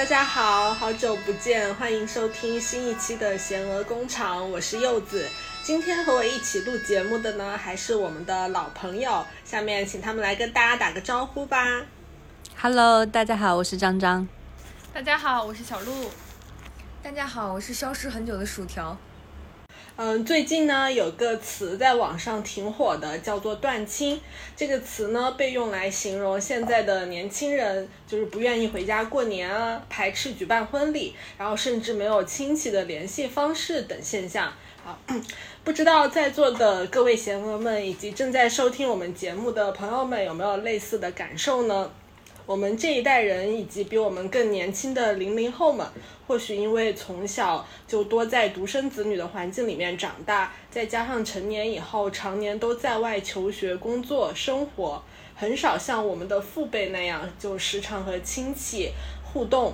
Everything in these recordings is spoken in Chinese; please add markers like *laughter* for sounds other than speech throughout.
嗯，大家好，好久不见，欢迎收听新一期的贤鹅工厂，我是柚子。今天和我一起录节目的呢，还是我们的老朋友，下面请他们来跟大家打个招呼吧。Hello，大家好，我是张张。大家好，我是小鹿。大家好，我是消失很久的薯条。嗯，最近呢有个词在网上挺火的，叫做断亲。这个词呢被用来形容现在的年轻人，就是不愿意回家过年啊，排斥举办婚礼，然后甚至没有亲戚的联系方式等现象。好，*coughs* 不知道在座的各位贤娥们以及正在收听我们节目的朋友们有没有类似的感受呢？我们这一代人以及比我们更年轻的零零后们，或许因为从小就多在独生子女的环境里面长大，再加上成年以后常年都在外求学、工作、生活，很少像我们的父辈那样就时常和亲戚互动，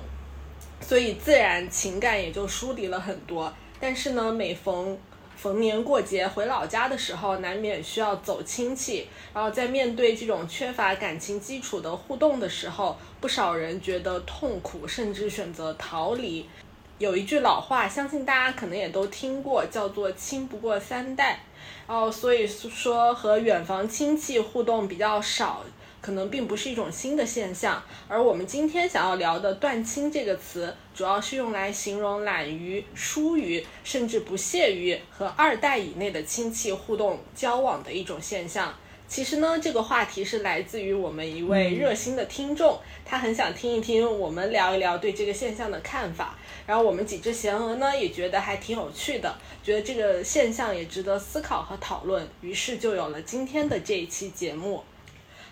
所以自然情感也就疏离了很多。但是呢，每逢逢年过节回老家的时候，难免需要走亲戚，然后在面对这种缺乏感情基础的互动的时候，不少人觉得痛苦，甚至选择逃离。有一句老话，相信大家可能也都听过，叫做“亲不过三代”。然后所以说和远房亲戚互动比较少，可能并不是一种新的现象。而我们今天想要聊的“断亲”这个词，主要是用来形容懒于、疏于，甚至不屑于和二代以内的亲戚互动交往的一种现象。其实呢，这个话题是来自于我们一位热心的听众，他很想听一听我们聊一聊对这个现象的看法。然后我们几只贤鹅呢，也觉得还挺有趣的，觉得这个现象也值得思考和讨论，于是就有了今天的这一期节目。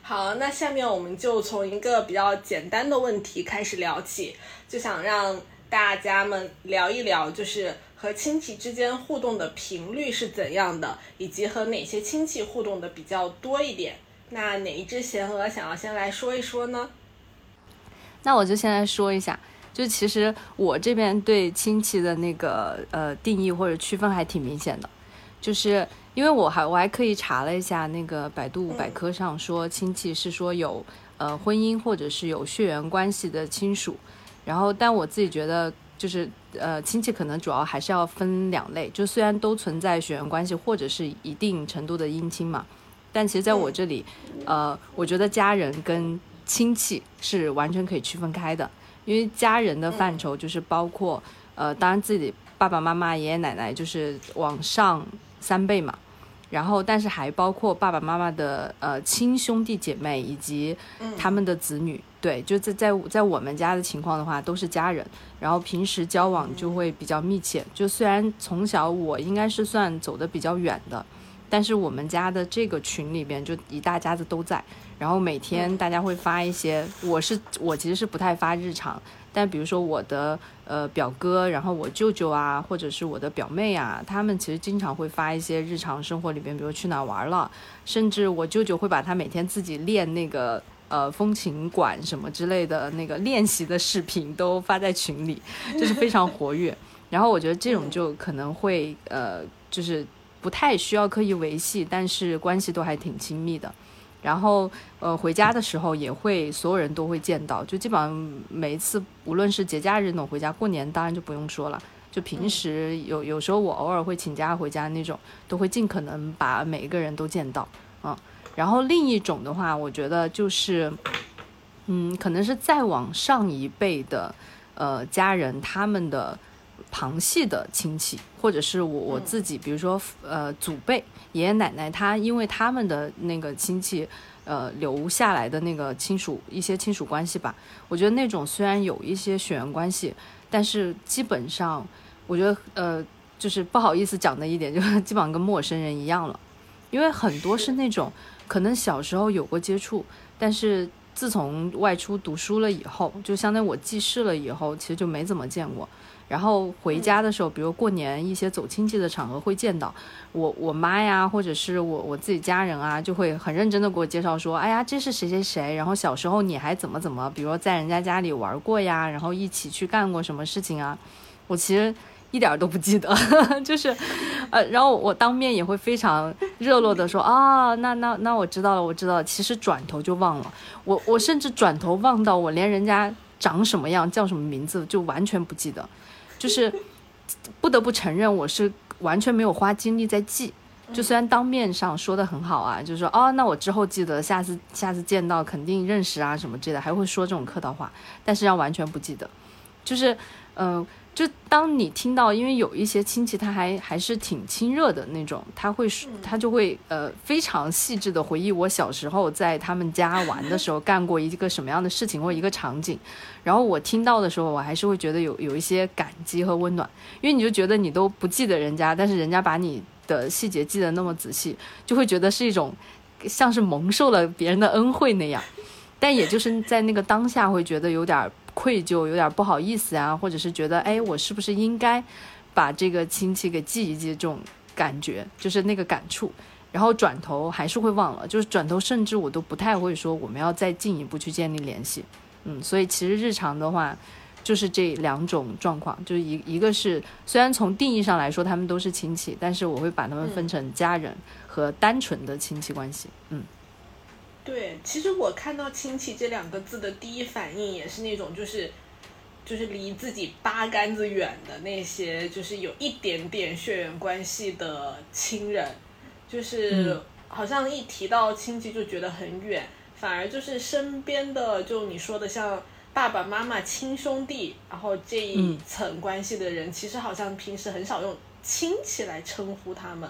好，那下面我们就从一个比较简单的问题开始聊起，就想让大家们聊一聊，就是和亲戚之间互动的频率是怎样的，以及和哪些亲戚互动的比较多一点。那哪一只贤娥想要先来说一说呢？那我就先来说一下，就其实我这边对亲戚的那个呃定义或者区分还挺明显的，就是因为我还我还刻意查了一下那个百度百科上说亲戚是说有呃婚姻或者是有血缘关系的亲属，然后但我自己觉得就是呃亲戚可能主要还是要分两类，就虽然都存在血缘关系或者是一定程度的姻亲嘛，但其实在我这里，呃，我觉得家人跟亲戚是完全可以区分开的，因为家人的范畴就是包括，呃，当然自己爸爸妈妈、爷爷奶奶就是往上三辈嘛，然后但是还包括爸爸妈妈的呃亲兄弟姐妹以及他们的子女，对，就在在在我们家的情况的话都是家人，然后平时交往就会比较密切，就虽然从小我应该是算走的比较远的。但是我们家的这个群里边就一大家子都在，然后每天大家会发一些，我是我其实是不太发日常，但比如说我的呃表哥，然后我舅舅啊，或者是我的表妹啊，他们其实经常会发一些日常生活里边，比如去哪玩了，甚至我舅舅会把他每天自己练那个呃风琴管什么之类的那个练习的视频都发在群里，就是非常活跃。然后我觉得这种就可能会呃就是。不太需要刻意维系，但是关系都还挺亲密的。然后，呃，回家的时候也会所有人都会见到，就基本上每一次，无论是节假日那种回家，过年当然就不用说了。就平时有有时候我偶尔会请假回家那种，都会尽可能把每一个人都见到。嗯，然后另一种的话，我觉得就是，嗯，可能是再往上一辈的，呃，家人他们的。旁系的亲戚，或者是我我自己，比如说呃祖辈爷爷奶奶，他因为他们的那个亲戚，呃留下来的那个亲属一些亲属关系吧，我觉得那种虽然有一些血缘关系，但是基本上我觉得呃就是不好意思讲的一点，就是基本上跟陌生人一样了，因为很多是那种可能小时候有过接触，但是自从外出读书了以后，就相当于我记事了以后，其实就没怎么见过。然后回家的时候，比如过年一些走亲戚的场合会见到我我妈呀，或者是我我自己家人啊，就会很认真的给我介绍说，哎呀，这是谁谁谁，然后小时候你还怎么怎么，比如说在人家家里玩过呀，然后一起去干过什么事情啊，我其实一点都不记得，*laughs* 就是，呃，然后我当面也会非常热络的说啊，那那那我知道了，我知道了，其实转头就忘了，我我甚至转头忘到我连人家。长什么样，叫什么名字，就完全不记得。就是不得不承认，我是完全没有花精力在记。就虽然当面上说的很好啊，就是说哦，那我之后记得，下次下次见到肯定认识啊什么之类的，还会说这种客套话，但是要完全不记得，就是嗯。就当你听到，因为有一些亲戚他还还是挺亲热的那种，他会他就会呃非常细致的回忆我小时候在他们家玩的时候干过一个什么样的事情或一个场景，然后我听到的时候，我还是会觉得有有一些感激和温暖，因为你就觉得你都不记得人家，但是人家把你的细节记得那么仔细，就会觉得是一种像是蒙受了别人的恩惠那样，但也就是在那个当下会觉得有点。愧疚，有点不好意思啊，或者是觉得，哎，我是不是应该把这个亲戚给记一记？这种感觉，就是那个感触。然后转头还是会忘了，就是转头，甚至我都不太会说我们要再进一步去建立联系。嗯，所以其实日常的话，就是这两种状况，就是一一个是虽然从定义上来说他们都是亲戚，但是我会把他们分成家人和单纯的亲戚关系。嗯。对，其实我看到“亲戚”这两个字的第一反应也是那种，就是，就是离自己八竿子远的那些，就是有一点点血缘关系的亲人，就是好像一提到亲戚就觉得很远，反而就是身边的，就你说的像爸爸妈妈、亲兄弟，然后这一层关系的人，其实好像平时很少用亲戚来称呼他们，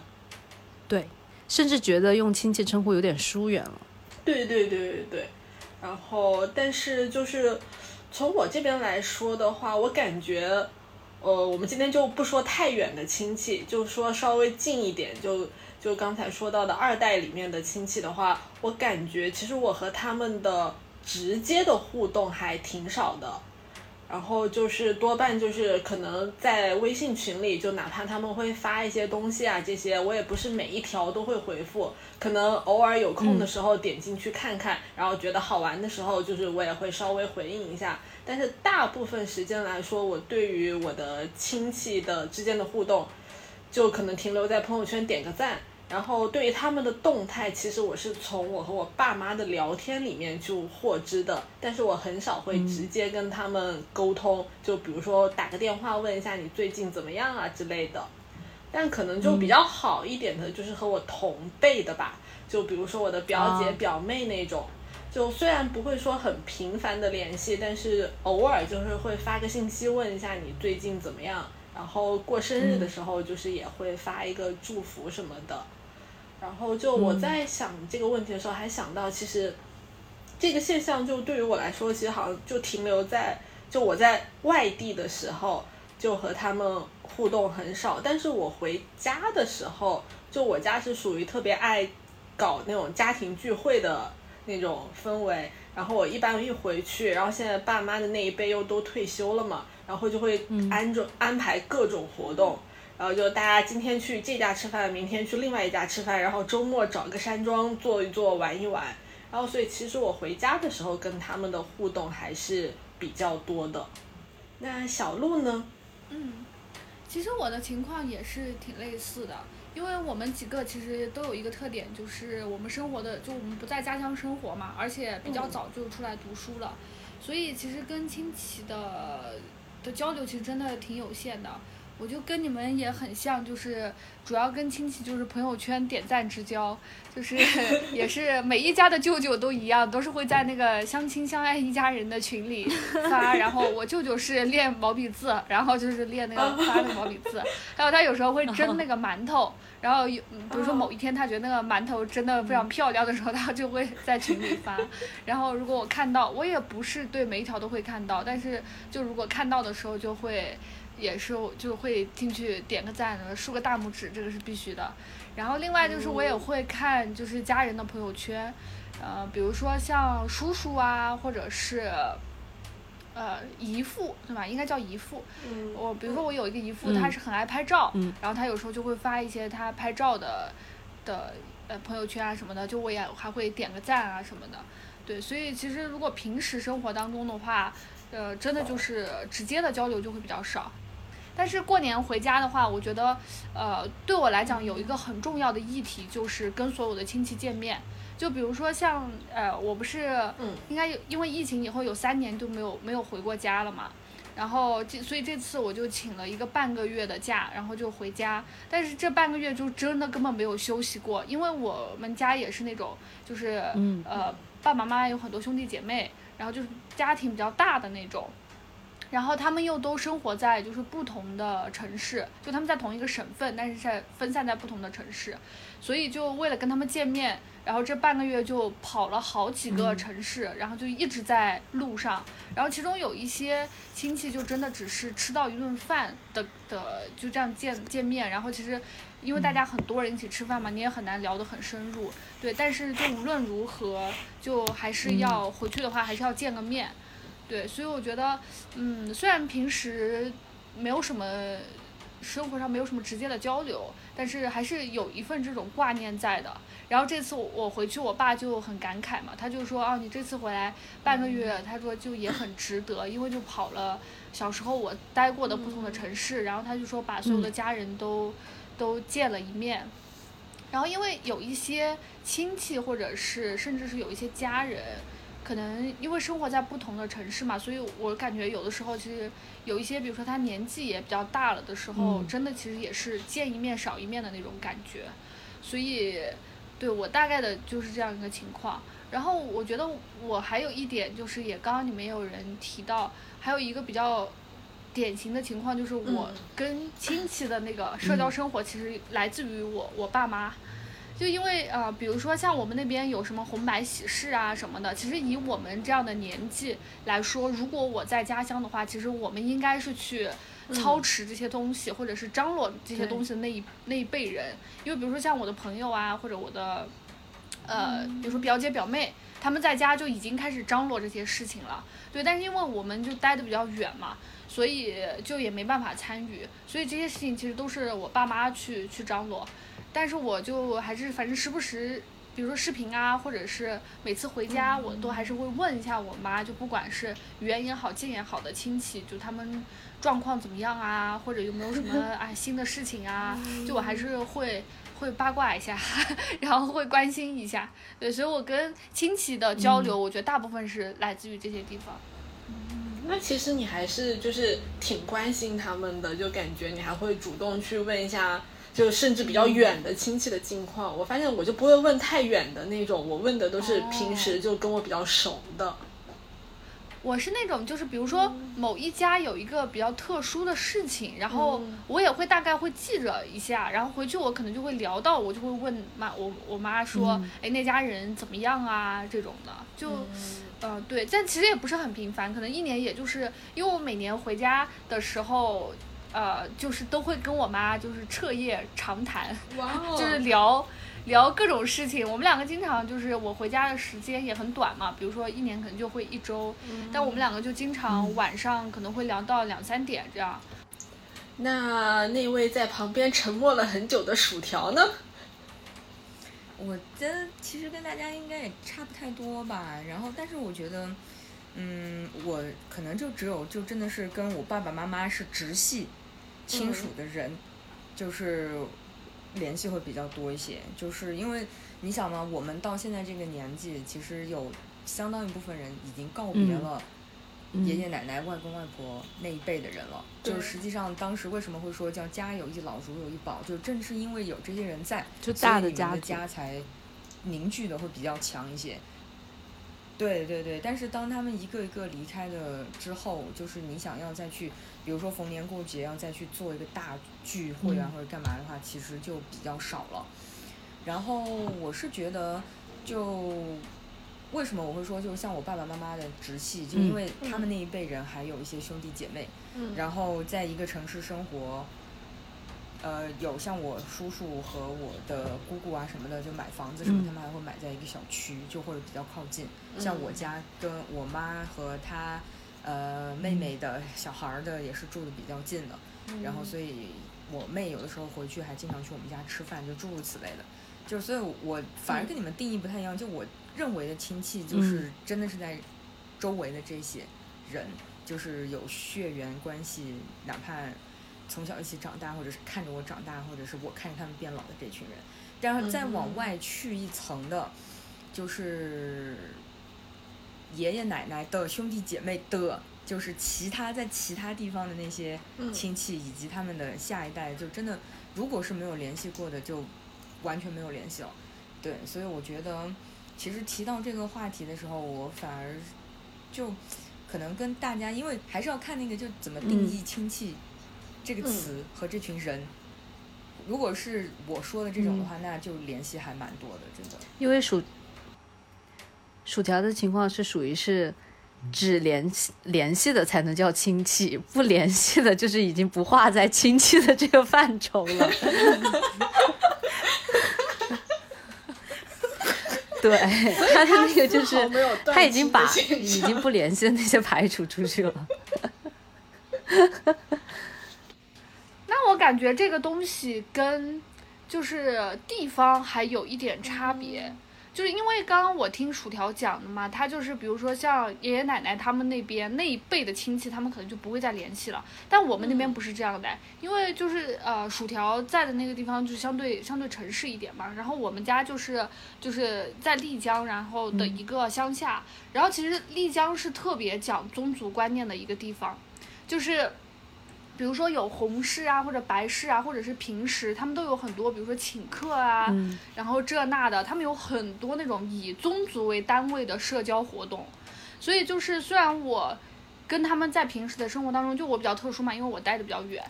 对，甚至觉得用亲戚称呼有点疏远了。对对对对对，然后但是就是从我这边来说的话，我感觉，呃，我们今天就不说太远的亲戚，就说稍微近一点，就就刚才说到的二代里面的亲戚的话，我感觉其实我和他们的直接的互动还挺少的。然后就是多半就是可能在微信群里，就哪怕他们会发一些东西啊，这些我也不是每一条都会回复，可能偶尔有空的时候点进去看看，然后觉得好玩的时候，就是我也会稍微回应一下。但是大部分时间来说，我对于我的亲戚的之间的互动，就可能停留在朋友圈点个赞。然后对于他们的动态，其实我是从我和我爸妈的聊天里面就获知的，但是我很少会直接跟他们沟通，就比如说打个电话问一下你最近怎么样啊之类的。但可能就比较好一点的，就是和我同辈的吧，就比如说我的表姐表妹那种，就虽然不会说很频繁的联系，但是偶尔就是会发个信息问一下你最近怎么样，然后过生日的时候就是也会发一个祝福什么的。然后就我在想这个问题的时候，还想到其实这个现象就对于我来说，其实好像就停留在就我在外地的时候就和他们互动很少，但是我回家的时候，就我家是属于特别爱搞那种家庭聚会的那种氛围，然后我一般一回去，然后现在爸妈的那一辈又都退休了嘛，然后就会安着安排各种活动。然后就大家今天去这家吃饭，明天去另外一家吃饭，然后周末找个山庄坐一坐，玩一玩。然后所以其实我回家的时候跟他们的互动还是比较多的。那小鹿呢？嗯，其实我的情况也是挺类似的，因为我们几个其实都有一个特点，就是我们生活的就我们不在家乡生活嘛，而且比较早就出来读书了，所以其实跟亲戚的的交流其实真的挺有限的。我就跟你们也很像，就是主要跟亲戚就是朋友圈点赞之交，就是 *laughs* 也是每一家的舅舅都一样，都是会在那个相亲相爱一家人的群里发。然后我舅舅是练毛笔字，然后就是练那个发那个毛笔字。还有他有时候会 *laughs* 蒸那个馒头，然后有比如说某一天他觉得那个馒头蒸的非常漂亮的时候，他就会在群里发。然后如果我看到，我也不是对每一条都会看到，但是就如果看到的时候就会。也是就会进去点个赞，竖个大拇指，这个是必须的。然后另外就是我也会看就是家人的朋友圈，呃，比如说像叔叔啊，或者是呃姨父，对吧？应该叫姨父。我比如说我有一个姨父，他是很爱拍照，然后他有时候就会发一些他拍照的的呃朋友圈啊什么的，就我也还会点个赞啊什么的。对，所以其实如果平时生活当中的话，呃，真的就是直接的交流就会比较少。但是过年回家的话，我觉得，呃，对我来讲有一个很重要的议题，就是跟所有的亲戚见面。就比如说像呃，我不是嗯应该有因为疫情以后有三年都没有没有回过家了嘛，然后这所以这次我就请了一个半个月的假，然后就回家，但是这半个月就真的根本没有休息过，因为我们家也是那种就是、嗯呃爸爸妈妈有很多兄弟姐妹，然后就是家庭比较大的那种。然后他们又都生活在就是不同的城市，就他们在同一个省份，但是在分散在不同的城市，所以就为了跟他们见面，然后这半个月就跑了好几个城市，然后就一直在路上，然后其中有一些亲戚就真的只是吃到一顿饭的的就这样见见面，然后其实因为大家很多人一起吃饭嘛，你也很难聊得很深入，对，但是就无论如何，就还是要回去的话，还是要见个面。对，所以我觉得，嗯，虽然平时没有什么生活上没有什么直接的交流，但是还是有一份这种挂念在的。然后这次我我回去，我爸就很感慨嘛，他就说啊，你这次回来半个月，他说就也很值得，因为就跑了小时候我待过的不同的城市，然后他就说把所有的家人都、都见了一面。然后因为有一些亲戚或者是甚至是有一些家人，可能因为生活在不同的城市嘛，所以我感觉有的时候其实有一些，比如说他年纪也比较大了的时候，嗯真的其实也是见一面少一面的那种感觉，所以对我大概的就是这样一个情况。然后我觉得我还有一点就是，也刚刚你们也有人提到，还有一个比较典型的情况就是我嗯跟亲戚的那个社交生活，其实来自于我我爸妈。就因为呃，比如说像我们那边有什么红白喜事啊什么的，其实以我们这样的年纪来说，如果我在家乡的话，其实我们应该是去操持这些东西，或者是张罗这些东西的那一那一辈人。因为比如说像我的朋友啊，或者我的呃，比如说表姐表妹，他们在家就已经开始张罗这些事情了。对，但是因为我们就待的比较远嘛，所以就也没办法参与，所以这些事情其实都是我爸妈去去张罗。但是我就还是反正时不时，比如说视频啊，或者是每次回家，我都还是会问一下我妈，就不管是远也好、近也好的亲戚，就他们状况怎么样啊，或者有没有什么啊 *laughs* 新的事情啊，就我还是会会八卦一下，*laughs* 然后会关心一下。对，所以我跟亲戚的交流，我觉得大部分是来自于这些地方。嗯那其实你还是就是挺关心他们的，就感觉你还会主动去问一下，就甚至比较远的亲戚的近况。我发现我就不会问太远的那种，我问的都是平时就跟我比较熟的。我是那种，就是比如说某一家有一个比较特殊的事情，然后嗯我也会大概会记着一下，然后回去我可能就会聊到，我就会问妈我我妈说，哎、那家人怎么样啊这种的，就。呃，对，但其实也不是很频繁，可能一年也就是，因为我每年回家的时候，呃，就是都会跟我妈就是彻夜长谈，哇哦 *laughs* 就是聊聊各种事情。我们两个经常就是我回家的时间也很短嘛，比如说一年可能就会一周，但我们两个就经常晚上可能会聊到两三点这样。那那位在旁边沉默了很久的薯条呢？我觉得其实跟大家应该也差不太多吧。然后，但是我觉得，嗯，我可能就只有就真的是跟我爸爸妈妈是直系亲属的人，就是联系会比较多一些。就是因为你想嘛，我们到现在这个年纪，其实有相当一部分人已经告别嗯了。爷爷奶奶、外公外婆那一辈的人了，就是实际上当时为什么会说叫家有一老，如有一宝，就正是因为有这些人在，就大的家的家才凝聚的会比较强一些。对对对，但是当他们一个一个离开了之后，就是你想要再去，比如说逢年过节要再去做一个大聚会啊、嗯。或者干嘛的话，其实就比较少了。然后我是觉得，就为什么我会说，就像我爸爸妈妈的直系，就因为他们那一辈人还有一些兄弟姐妹，嗯。然后在一个城市生活，呃，有像我叔叔和我的姑姑啊什么的，就买房子什么，嗯。他们还会买在一个小区，就会比较靠近。像我家跟我妈和她呃妹妹的小孩儿的也是住的比较近的，然后所以我妹有的时候回去还经常去我们家吃饭，就诸如此类的。就所以，我反而跟你们定义不太一样。就我认为的亲戚，就是真的是在周围的这些人，就是有血缘关系，哪怕从小一起长大，或者是看着我长大，或者是我看着他们变老的这群人。然后再往外去一层的，就是爷爷奶奶的兄弟姐妹的，就是其他在其他地方的那些嗯亲戚以及他们的下一代，就真的如果是没有联系过的，就完全没有联系了。对，所以我觉得，其实提到这个话题的时候，我反而就可能跟大家，因为还是要看那个就怎么定义亲戚这个词和这群人。如果是我说的这种的话，那就联系还蛮多的，真的。因为薯薯条的情况是属于是只联系联系的才能叫亲戚，不联系的就是已经不划在亲戚的这个范畴了。对，他的那个就是他已经把已经不联系的那些排除出去了。*laughs* 那我感觉这个东西跟就是地方还有一点差别，就是因为刚刚我听薯条讲的嘛，他就是比如说像爷爷奶奶他们那边那一辈的亲戚，他们可能就不会再联系了。但我们那边不是这样的，因为就是呃薯条在的那个地方就相对相对城市一点嘛，然后我们家就是就是在丽江，然后的一个乡下，然后其实丽江是特别讲宗族观念的一个地方，就是。比如说有红事啊，或者白事啊，或者是平时，他们都有很多，比如说请客啊，嗯然后这那的，他们有很多那种以宗族为单位的社交活动，所以就是虽然我跟他们在平时的生活当中，就我比较特殊嘛，因为我待的比较远，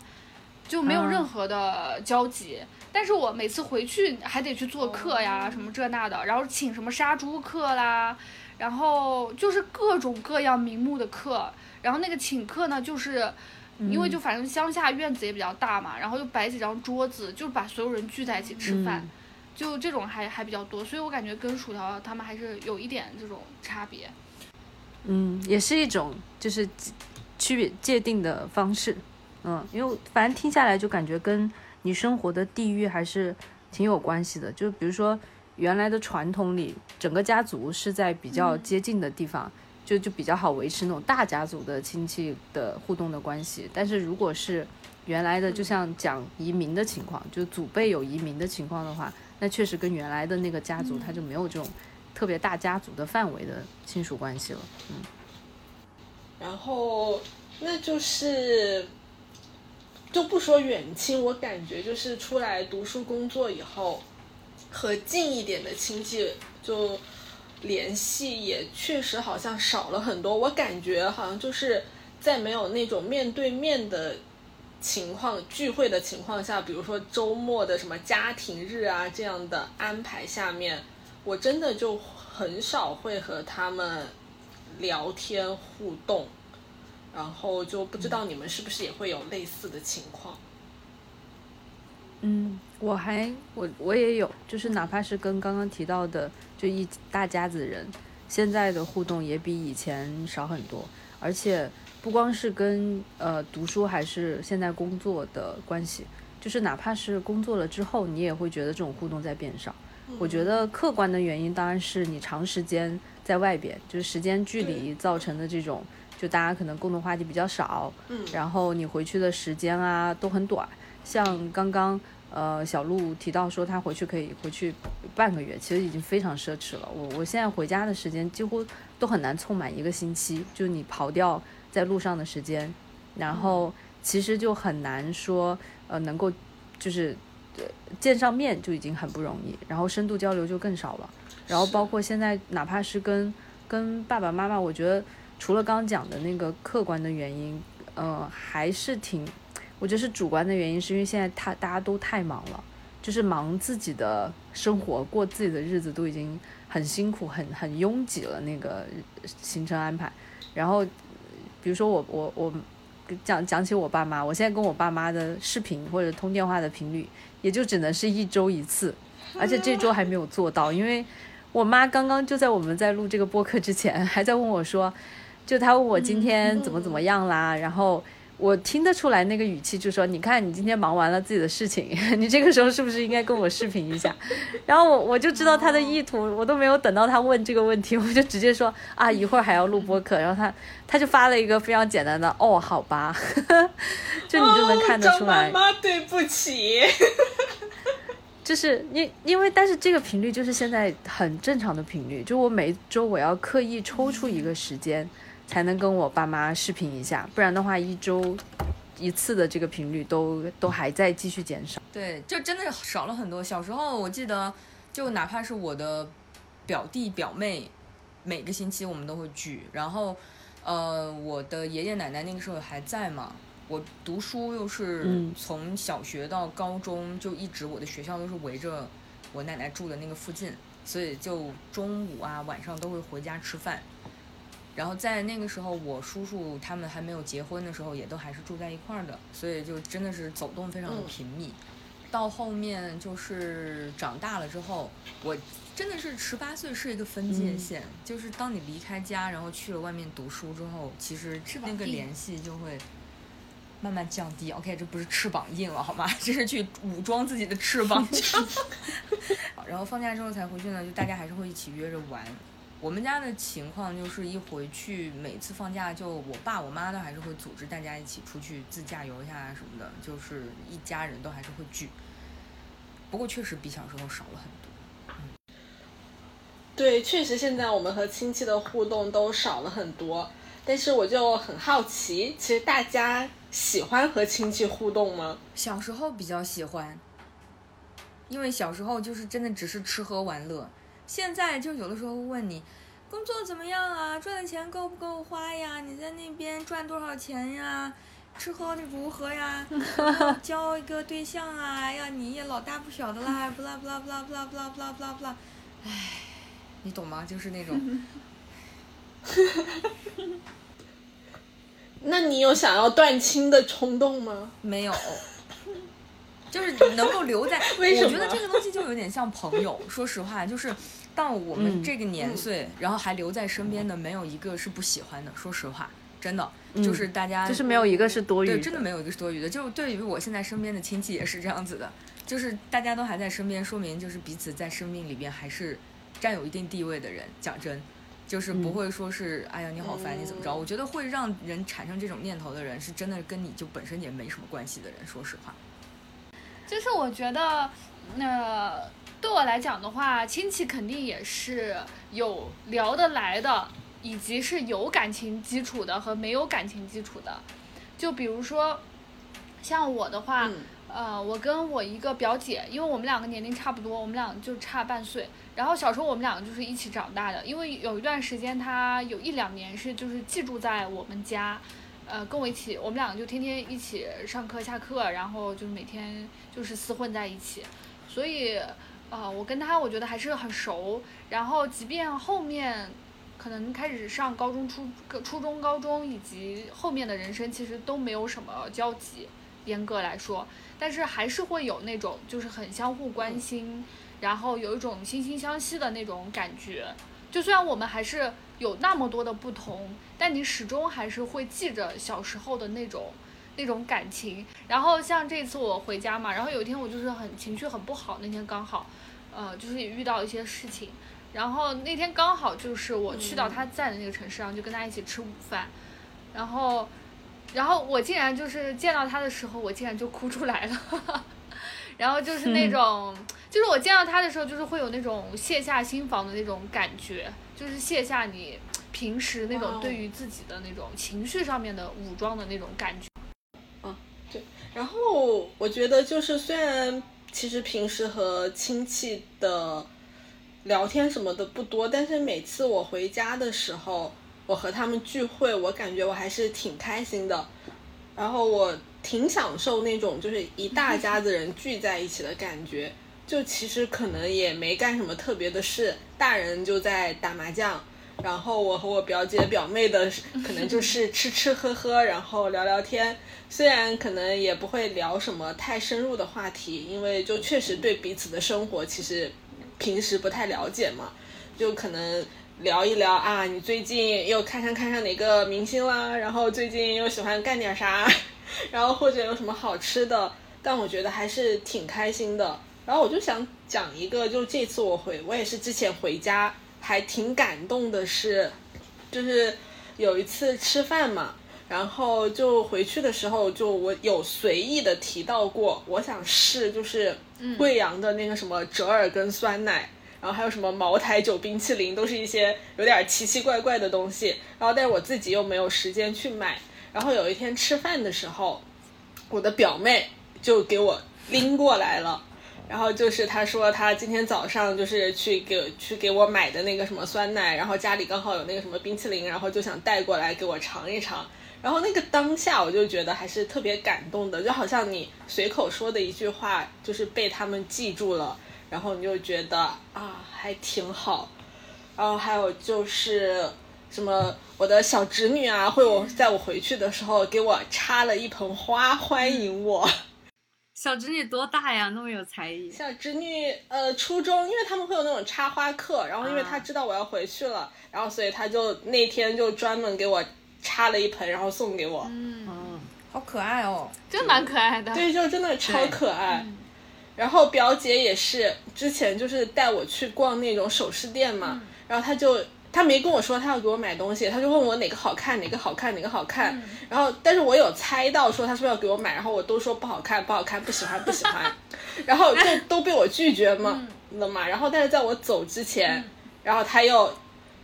就没有啊任何的交集。但是我每次回去还得去做客呀，什么这那的，然后请什么杀猪客啦，然后就是各种各样名目的客，然后那个请客呢，就是。因为就反正乡下院子也比较大嘛，然后就摆几张桌子，就把所有人聚在一起吃饭，嗯就这种还还比较多，所以我感觉跟薯条他们还是有一点这种差别。嗯，也是一种就是区别界定的方式。嗯，因为反正听下来就感觉跟你生活的地域还是挺有关系的。就比如说原来的传统里，整个家族是在比较接近的地方，就就比较好维持那种大家族的亲戚的互动的关系。但是如果是原来的，就像讲移民的情况，就祖辈有移民的情况的话，那确实跟原来的那个家族，他就没有这种特别大家族的范围的亲属关系了。嗯。然后那就是就不说远亲，我感觉就是出来读书工作以后，和近一点的亲戚就联系也确实好像少了很多。我感觉好像就是在没有那种面对面的情况聚会的情况下，比如说周末的什么家庭日啊这样的安排下面，我真的就很少会和他们聊天互动，然后就不知道你们是不是也会有类似的情况？嗯，我还我我也有，就是哪怕是跟刚刚提到的，就一大家子人，现在的互动也比以前少很多，而且不光是跟呃读书，还是现在工作的关系，就是哪怕是工作了之后，你也会觉得这种互动在变少。我觉得客观的原因当然是你长时间在外边，就是时间距离造成的这种，就大家可能共同话题比较少，嗯然后你回去的时间啊都很短。像刚刚呃小鹿提到说他回去可以回去半个月，其实已经非常奢侈了。我我现在回家的时间几乎都很难凑满一个星期，就你刨掉在路上的时间，然后其实就很难说呃能够就是呃见上面就已经很不容易，然后深度交流就更少了。然后包括现在哪怕是跟跟爸爸妈妈，我觉得除了刚讲的那个客观的原因，呃，还是挺，我觉得是主观的原因，是因为现在他大家都太忙了，就是忙自己的生活，过自己的日子都已经很辛苦、很很拥挤了那个行程安排。然后比如说我我我讲讲起我爸妈，我现在跟我爸妈的视频或者通电话的频率，也就只能是一周一次，而且这周还没有做到，因为我妈刚刚就在我们在录这个播客之前，还在问我说，就她问我今天怎么怎么样啦，然后我听得出来那个语气，就说你看你今天忙完了自己的事情，*laughs* 你这个时候是不是应该跟我视频一下？*laughs* 然后我我就知道他的意图，我都没有等到他问这个问题，我就直接说 *laughs* 啊一会儿还要录播客，然后他他就发了一个非常简单的哦好吧，就你就能看得出来。哦、张妈妈对不起。就是因因为，但是这个频率就是现在很正常的频率，就我每周我要刻意抽出一个时间，才能跟我爸妈视频一下，不然的话一周一次的这个频率都都还在继续减少。对，就真的少了很多。小时候我记得，就哪怕是我的表弟表妹，每个星期我们都会聚，然后呃，我的爷爷奶奶那个时候还在嘛。我读书又是从小学到高中，就一直我的学校都是围着我奶奶住的那个附近，所以就中午啊晚上都会回家吃饭。然后在那个时候，我叔叔他们还没有结婚的时候，也都还是住在一块儿的，所以就真的是走动非常的频密。到后面就是长大了之后，我真的是十八岁是一个分界线，就是当你离开家，然后去了外面读书之后，其实那个联系就会。慢慢降低，OK，这不是翅膀硬了好吗？*laughs* 这是去武装自己的翅膀。*laughs* 然后放假之后才回去呢，就大家还是会一起约着玩。我们家的情况就是一回去，每次放假就我爸我妈都还是会组织大家一起出去自驾游一下什么的，就是一家人都还是会聚。不过确实比小时候少了很多。嗯，对，确实现在我们和亲戚的互动都少了很多。但是我就很好奇，其实大家喜欢和亲戚互动吗？小时候比较喜欢，因为小时候就是真的只是吃喝玩乐。现在就有的时候问你，工作怎么样啊？赚的钱够不够花呀？你在那边赚多少钱呀？吃喝的 *laughs* 如何呀？交一个对象啊？呀，你也老大不小的啦，不啦不啦不啦不啦不啦不啦不啦不啦，唉，你懂吗？就是那种。*laughs* *laughs* 那你有想要断亲的冲动吗？没有，就是能够留在。*laughs* 我觉得这个东西就有点像朋友。说实话，就是到我们这个年岁，然后还留在身边的，没有一个是不喜欢的。说实话，真的就是大家就是没有一个是多余的，真的没有一个是多余的。就对于我现在身边的亲戚也是这样子的，就是大家都还在身边，说明就是彼此在生命里边还是占有一定地位的人。讲真。就是不会说是，哎呀，你好烦，你怎么着？我觉得会让人产生这种念头的人，是真的跟你就本身也没什么关系的人。说实话，就是我觉得，那对我来讲的话，亲戚肯定也是有聊得来的，以及是有感情基础的和没有感情基础的。就比如说，像我的话。呃，我跟我一个表姐，因为我们两个年龄差不多，我们俩就差半岁。然后小时候我们两个就是一起长大的，因为有一段时间她有一两年是就是寄住在我们家，呃，跟我一起，我们两个就天天一起上课下课，然后就是每天就是厮混在一起。所以，呃，我跟他我觉得还是很熟。然后即便后面可能开始上高中、初初中、高中以及后面的人生，其实都没有什么交集，严格来说。但是还是会有那种就是很相互关心，然后有一种惺惺相惜的那种感觉。就虽然我们还是有那么多的不同，但你始终还是会记着小时候的那种那种感情。然后像这次我回家嘛，然后有一天我就是很情绪很不好，那天刚好，呃，就是也遇到一些事情。然后那天刚好就是我去到他在的那个城市，然后就跟他一起吃午饭，然后。然后我竟然就是见到他的时候，我竟然就哭出来了，*laughs* 然后就是那种，就是我见到他的时候，就是会有那种卸下心防的那种感觉，就是卸下你平时那种对于自己的那种情绪上面的武装的那种感觉。嗯，对。然后我觉得就是虽然其实平时和亲戚的聊天什么的不多，但是每次我回家的时候。我和他们聚会，我感觉我还是挺开心的，然后我挺享受那种就是一大家子人聚在一起的感觉。就其实可能也没干什么特别的事，大人就在打麻将，然后我和我表姐表妹的可能就 *laughs* 是吃吃喝喝，然后聊聊天。虽然可能也不会聊什么太深入的话题，因为就确实对彼此的生活其实平时不太了解嘛，就可能。聊一聊啊，你最近又看上看上哪个明星啦？然后最近又喜欢干点啥？*laughs* 然后或者有什么好吃的？但我觉得还是挺开心的。然后我就想讲一个，就这次我回，我也是之前回家还挺感动的是，就是有一次吃饭嘛，然后就回去的时候，就我有随意的提到过，我想试就是贵阳的那个什么折耳根酸奶，然后还有什么茅台酒冰淇淋，都是一些有点奇奇怪怪的东西。然后但是我自己又没有时间去买。然后有一天吃饭的时候，我的表妹就给我拎过来了。然后就是他说他今天早上就是去给去给我买的那个什么酸奶，然后家里刚好有那个什么冰淇淋，然后就想带过来给我尝一尝。然后那个当下我就觉得还是特别感动的，就好像你随口说的一句话，就是被他们记住了，然后你就觉得啊还挺好。然后还有就是什么我的小侄女啊，会我在我回去的时候给我插了一盆花欢迎我。小侄女多大呀？那么有才艺。小侄女呃初中，因为他们会有那种插花课，然后因为她知道我要回去了，然后所以她就那天就专门给我插了一盆，然后送给我。嗯，好可爱哦。真蛮可爱的。对，就真的超可爱。然后表姐也是之前就是带我去逛那种首饰店嘛，然后她就。他没跟我说他要给我买东西，他就问我哪个好看，哪个好看，哪个好看。然后，但是我有猜到说他是不是要给我买，然后我都说不好看，不好看，不喜欢，不喜欢。*laughs* 然后就都被我拒绝嘛了嘛。然后，但是在我走之前，然后他又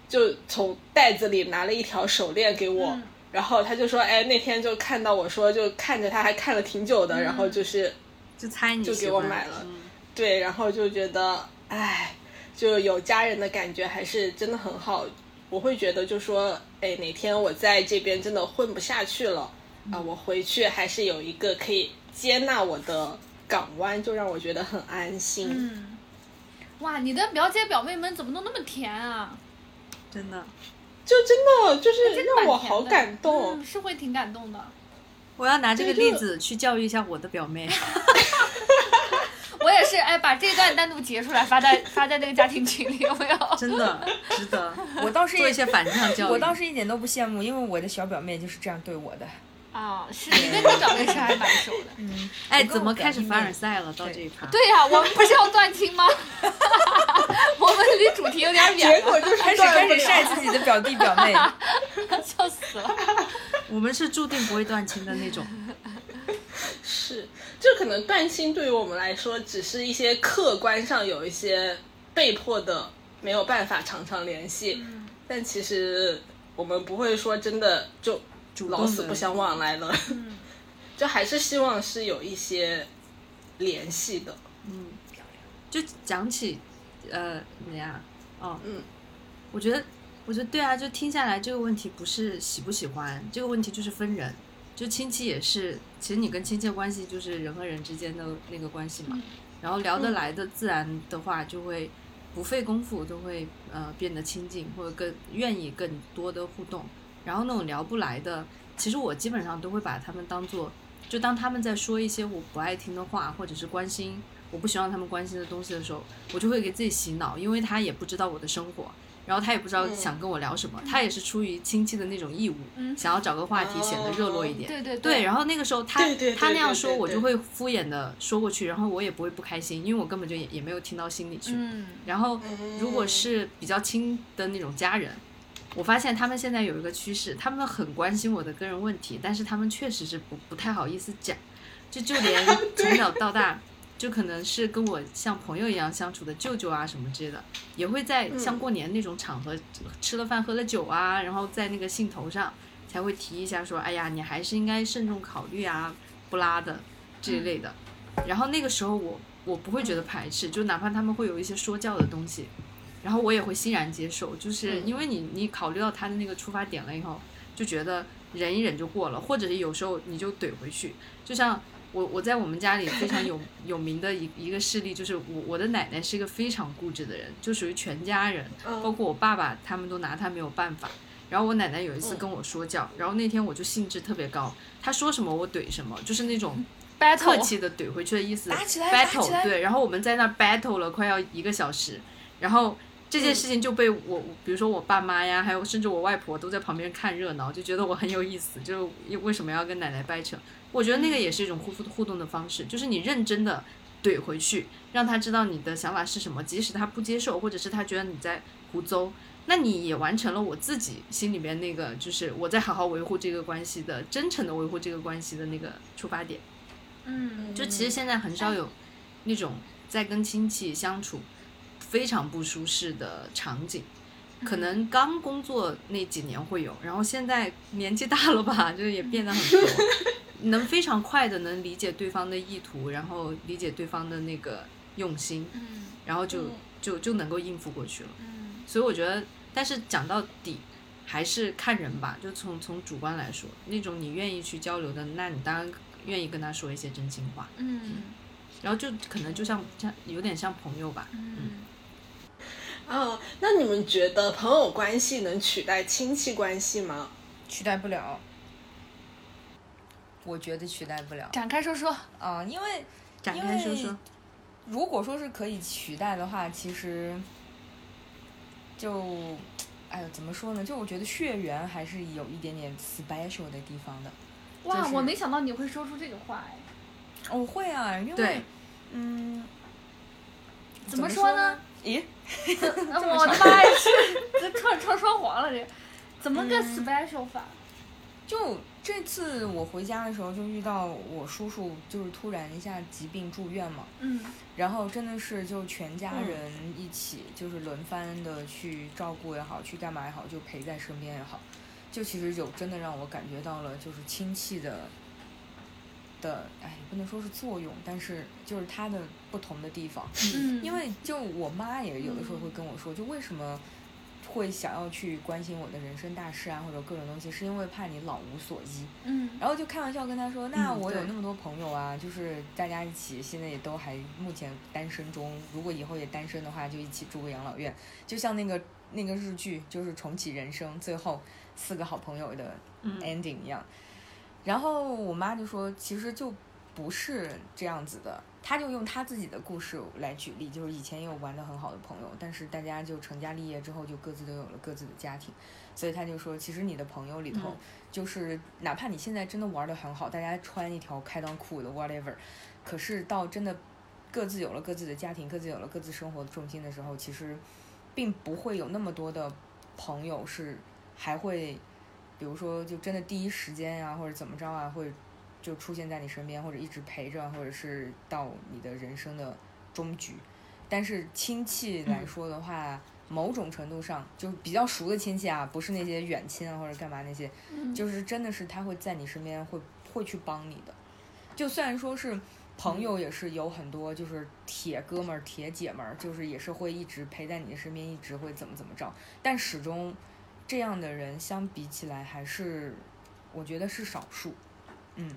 就从袋子里拿了一条手链给我，然后他就说：“哎，那天就看到我说就看着他还看了挺久的，然后就是就猜你就给我买了。”对，然后就觉得哎。就有家人的感觉还是真的很好，我会觉得就说，哎，哪天我在这边真的混不下去了啊，我回去还是有一个可以接纳我的港湾，就让我觉得很安心。嗯，哇，你的表姐表妹们怎么都那么甜啊？真的，就真的就是让我好感动，是会挺感动的。我要拿这个例子去教育一下我的表妹。*laughs* 我也是，哎，把这段单独截出来发在发在那个家庭群里，有没有？真的值得。我倒是做一些反向教育。我倒是一点都不羡慕，因为我的小表妹就是这样对我的。啊，是你跟你表妹是还蛮熟的。嗯。哎，怎么开始凡尔赛了？到这一趴。对呀，我们不是要断亲吗？*laughs* 我们离主题有点远。结果就是开始开始晒自己的表弟表妹，*laughs* 笑死了。我们是注定不会断亲的那种。是。就可能断亲对于我们来说，只是一些客观上有一些被迫的，没有办法常常联系。嗯。但其实我们不会说真的就老死不相往来了。嗯。*laughs* 就还是希望是有一些联系的。嗯。就讲起，呃，怎么样？哦。嗯。我觉得，我觉得对啊，就听下来这个问题不是喜不喜欢，这个问题就是分人。就亲戚也是，其实你跟亲戚关系就是人和人之间的那个关系嘛。然后聊得来的，自然的话就会不费功夫，都会呃变得亲近，或者更愿意更多的互动。然后那种聊不来的，其实我基本上都会把他们当做，就当他们在说一些我不爱听的话，或者是关心我不希望他们关心的东西的时候，我就会给自己洗脑，因为他也不知道我的生活。然后他也不知道想跟我聊什么，他也是出于亲戚的那种义务，想要找个话题显得热络一点。对对对。然后那个时候他他那样说，我就会敷衍的说过去，然后我也不会不开心，因为我根本就也也没有听到心里去。然后如果是比较亲的那种家人，我发现他们现在有一个趋势，他们很关心我的个人问题，但是他们确实是不不太好意思讲，就就连从小到大。就可能是跟我像朋友一样相处的舅舅啊什么之类的，也会在像过年那种场合吃了饭喝了酒啊，然后在那个兴头上才会提一下说，哎呀，你还是应该慎重考虑啊，不拉的这一类的。然后那个时候我我不会觉得排斥，就哪怕他们会有一些说教的东西，然后我也会欣然接受，就是因为你你考虑到他的那个出发点了以后，就觉得忍一忍就过了，或者是有时候你就怼回去，就像。我我在我们家里非常有 *laughs* 有名的一一个事例，就是我我的奶奶是一个非常固执的人，就属于全家人，包括我爸爸他们都拿她没有办法。然后我奶奶有一次跟我说教，然后那天我就兴致特别高，她说什么我怼什么，就是那种客气的怼回去的意思。battle 对，然后我们在那 battle 了快要一个小时，然后。这件事情就被我，比如说我爸妈呀，还有甚至我外婆都在旁边看热闹，就觉得我很有意思。就为什么要跟奶奶掰扯？我觉得那个也是一种互互动的方式，就是你认真的怼回去，让他知道你的想法是什么，即使他不接受，或者是他觉得你在胡诌，那你也完成了我自己心里面那个，就是我在好好维护这个关系的，真诚的维护这个关系的那个出发点。嗯，就其实现在很少有那种在跟亲戚相处非常不舒适的场景，可能刚工作那几年会有，然后现在年纪大了吧，就是也变得很多，能非常快的能理解对方的意图，然后理解对方的那个用心，嗯。然后就嗯。就就能够应付过去了。嗯。所以我觉得，但是讲到底还是看人吧，就从从主观来说，那种你愿意去交流的，那你当然愿意跟他说一些真心话，嗯。然后就可能就像像有点像朋友吧。嗯，啊，那你们觉得朋友关系能取代亲戚关系吗？取代不了，我觉得取代不了展开说说。啊、因为展开说说，如果说是可以取代的话，其实就，哎呦，怎么说呢？就我觉得血缘还是有一点点 special 的地方的。哇，就是我没想到你会说出这个话哎。我、会啊，因为，嗯，怎么说说呢？咦，*laughs* 我的妈呀，*laughs* 这串串双簧了这，怎么个嗯 special 法？就这次我回家的时候，就遇到我叔叔，就是突然一下疾病住院嘛，嗯。然后真的是就全家嗯。人一起，就是轮番的去照顾也好，去干嘛也好，就陪在身边也好，就其实有真的让我感觉到了，就是亲戚的的，哎，不能说是作用，但是就是它的不同的地方。嗯，因为就我妈也有的时候会跟我说，就为什么会想要去关心我的人生大事啊，或者各种东西，是因为怕你老无所依。嗯然后就开玩笑跟他说：“那我有那么多朋友啊，就是大家一起现在也都还目前单身中，如果以后也单身的话，就一起住个养老院，就像那个那个日剧，就是重启人生，最后四个好朋友的嗯 ending 一样。然后我妈就说，其实就不是这样子的，他就用他自己的故事来举例，就是以前也有玩的很好的朋友，但是大家就成家立业之后，就各自都有了各自的家庭，所以他就说，其实你的朋友里头，嗯。就是哪怕你现在真的玩的很好，大家穿一条开裆裤的 whatever，可是到真的各自有了各自的家庭，各自有了各自生活的重心的时候，其实并不会有那么多的朋友是还会，比如说就真的第一时间啊，或者怎么着啊，会就出现在你身边，或者一直陪着，或者是到你的人生的终局。但是亲戚来说的话，某种程度上就比较熟的亲戚啊，不是那些远亲啊或者干嘛那些，嗯就是真的是他会在你身边会会去帮你的。就虽然说是朋友，也是有很多就是铁哥们儿、铁姐们儿，就是也是会一直陪在你的身边，一直会怎么怎么着，但始终这样的人相比起来，还是我觉得是少数。嗯，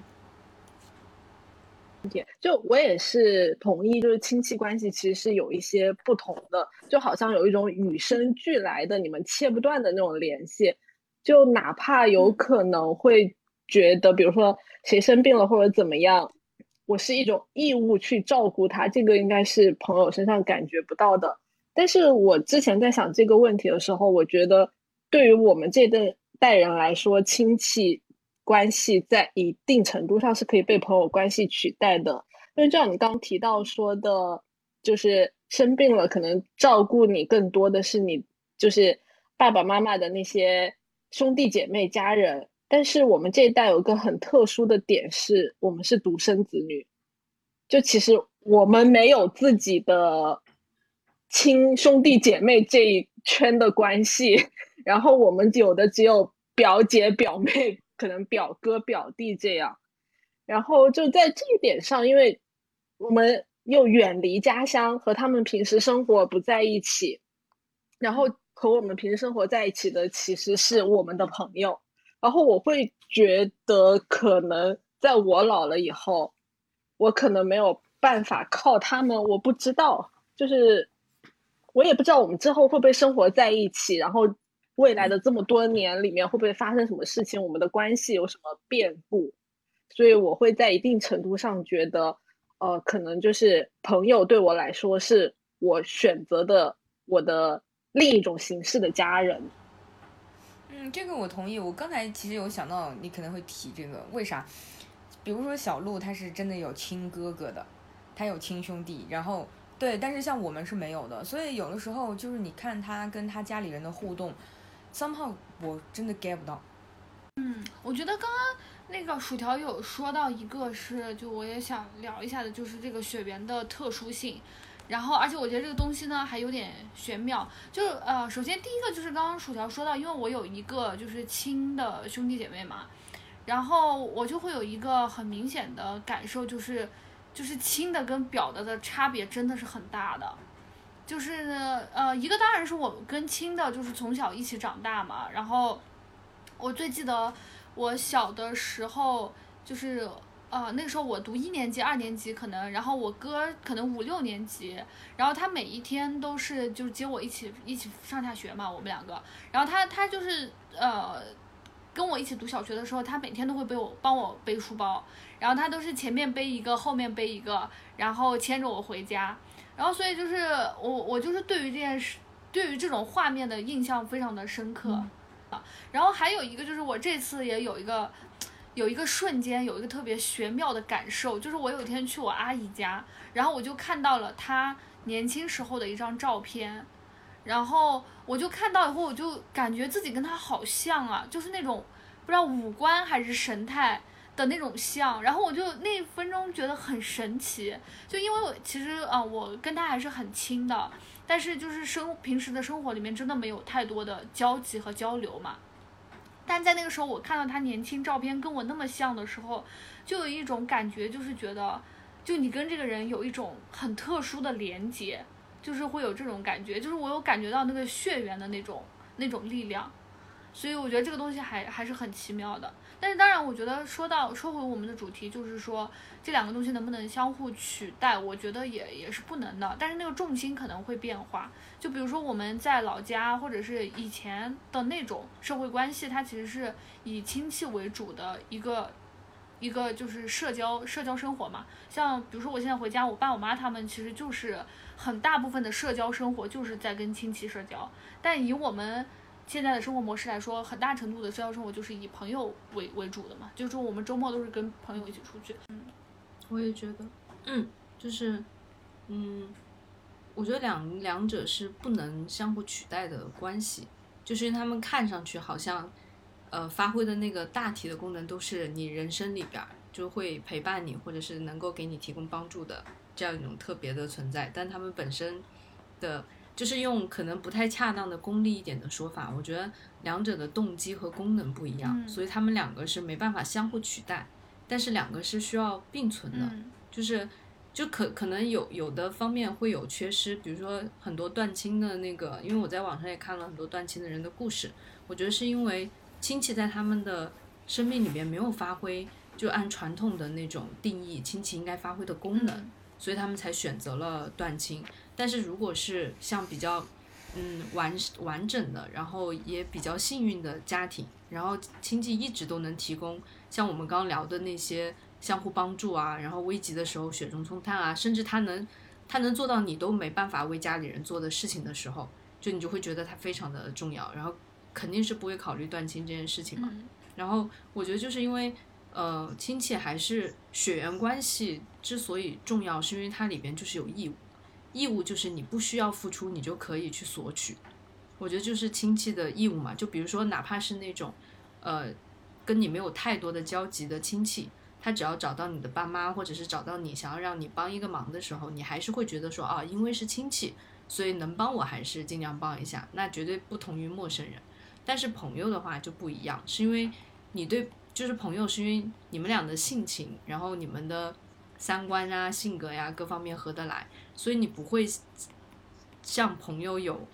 就我也是同意，就是亲戚关系其实是有一些不同的，就好像有一种与生俱来的、你们切不断的那种联系。就哪怕有可能会觉得，比如说谁生病了或者怎么样，我是一种义务去照顾他，这个应该是朋友身上感觉不到的。但是我之前在想这个问题的时候，我觉得对于我们这代代人来说，亲戚关系在一定程度上是可以被朋友关系取代的。因为就像你刚提到说的，就是生病了，可能照顾你更多的是你就是爸爸妈妈的那些兄弟姐妹家人。但是我们这一代有个很特殊的点是，我们是独生子女，就其实我们没有自己的亲兄弟姐妹这一圈的关系，*laughs* 然后我们有的只有表姐、表妹，可能表哥、表弟这样。然后就在这一点上，因为我们又远离家乡，和他们平时生活不在一起，然后和我们平时生活在一起的其实是我们的朋友。然后我会觉得，可能在我老了以后，我可能没有办法靠他们，我不知道，就是我也不知道我们之后会不会生活在一起，然后未来的这么多年里面会不会发生什么事情，我们的关系有什么变故，所以我会在一定程度上觉得，呃，可能就是朋友对我来说是我选择的我的另一种形式的家人。嗯，这个我同意。我刚才其实有想到你可能会提这个，为啥？比如说小鹿，他是真的有亲哥哥的，他有亲兄弟，然后对，但是像我们是没有的，所以有的时候就是你看他跟他家里人的互动，somehow 我真的 get 不到。嗯，我觉得刚刚那个薯条有说到一个是，就我也想聊一下的，就是这个血缘的特殊性。然后，而且我觉得这个东西呢还有点玄妙，就呃，首先第一个就是刚刚薯条说到，因为我有一个就是亲的兄弟姐妹嘛，然后我就会有一个很明显的感受，就是就是亲的跟表的的差别真的是很大的，就是呃，一个当然是我跟亲的，就是从小一起长大嘛，然后我最记得我小的时候就是。呃，那个时候我读一年级、二年级可能，然后我哥可能五六年级，然后他每一天都是就是接我一起一起上下学嘛，我们两个，然后他他就是呃跟我一起读小学的时候，他每天都会背我帮我背书包，然后他都是前面背一个，后面背一个，然后牵着我回家，然后所以就是我我就是对于这件事，对于这种画面的印象非常的深刻啊，然后还有一个就是我这次也有一个。有一个瞬间，有一个特别玄妙的感受，就是我有一天去我阿姨家，然后我就看到了她年轻时候的一张照片，然后我就看到以后，我就感觉自己跟她好像啊，就是那种不知道五官还是神态的那种像，然后我就那一分钟觉得很神奇，就因为我其实啊，我跟他还是很亲的，但是就是生平时的生活里面真的没有太多的交集和交流嘛。但在那个时候，我看到他年轻照片跟我那么像的时候，就有一种感觉，就是觉得，就你跟这个人有一种很特殊的连接，就是会有这种感觉，就是我有感觉到那个血缘的那种那种力量，所以我觉得这个东西还还是很奇妙的。但是当然，我觉得说到说回我们的主题，就是说这两个东西能不能相互取代，我觉得也也是不能的。但是那个重心可能会变化。就比如说我们在老家，或者是以前的那种社会关系，它其实是以亲戚为主的一个一个就是社交社交生活嘛。像比如说我现在回家，我爸我妈他们其实就是很大部分的社交生活就是在跟亲戚社交。但以我们现在的生活模式来说，很大程度的社交生活就是以朋友为为主的嘛。就是说我们周末都是跟朋友一起出去。嗯，我也觉得，嗯，就是，嗯。我觉得两两者是不能相互取代的关系，就是他们看上去好像，呃，发挥的那个大体的功能都是你人生里边就会陪伴你，或者是能够给你提供帮助的这样一种特别的存在，但他们本身的，就是用可能不太恰当的功利一点的说法，我觉得两者的动机和功能不一样，所以他们两个是没办法相互取代，但是两个是需要并存的，就是。就可可能有有的方面会有缺失，比如说很多断亲的那个，因为我在网上也看了很多断亲的人的故事，我觉得是因为亲戚在他们的生命里面没有发挥，就按传统的那种定义，亲戚应该发挥的功能，所以他们才选择了断亲。但是如果是像比较嗯完完整的，然后也比较幸运的家庭，然后亲戚一直都能提供像我们刚聊的那些。相互帮助啊，然后危急的时候雪中送炭啊，甚至他能，他能做到你都没办法为家里人做的事情的时候，就你就会觉得他非常的重要，然后肯定是不会考虑断亲这件事情嘛。然后我觉得就是因为，呃，亲戚还是血缘关系之所以重要，是因为它里边就是有义务，义务就是你不需要付出，你就可以去索取。我觉得就是亲戚的义务嘛，就比如说哪怕是那种，呃，跟你没有太多的交集的亲戚。他只要找到你的爸妈，或者是找到你想要让你帮一个忙的时候，你还是会觉得说啊，因为是亲戚，所以能帮我还是尽量帮一下。那绝对不同于陌生人。但是朋友的话就不一样，是因为你对就是朋友，是因为你们俩的性情，然后你们的三观啊、性格呀各方面合得来，所以你不会像朋友有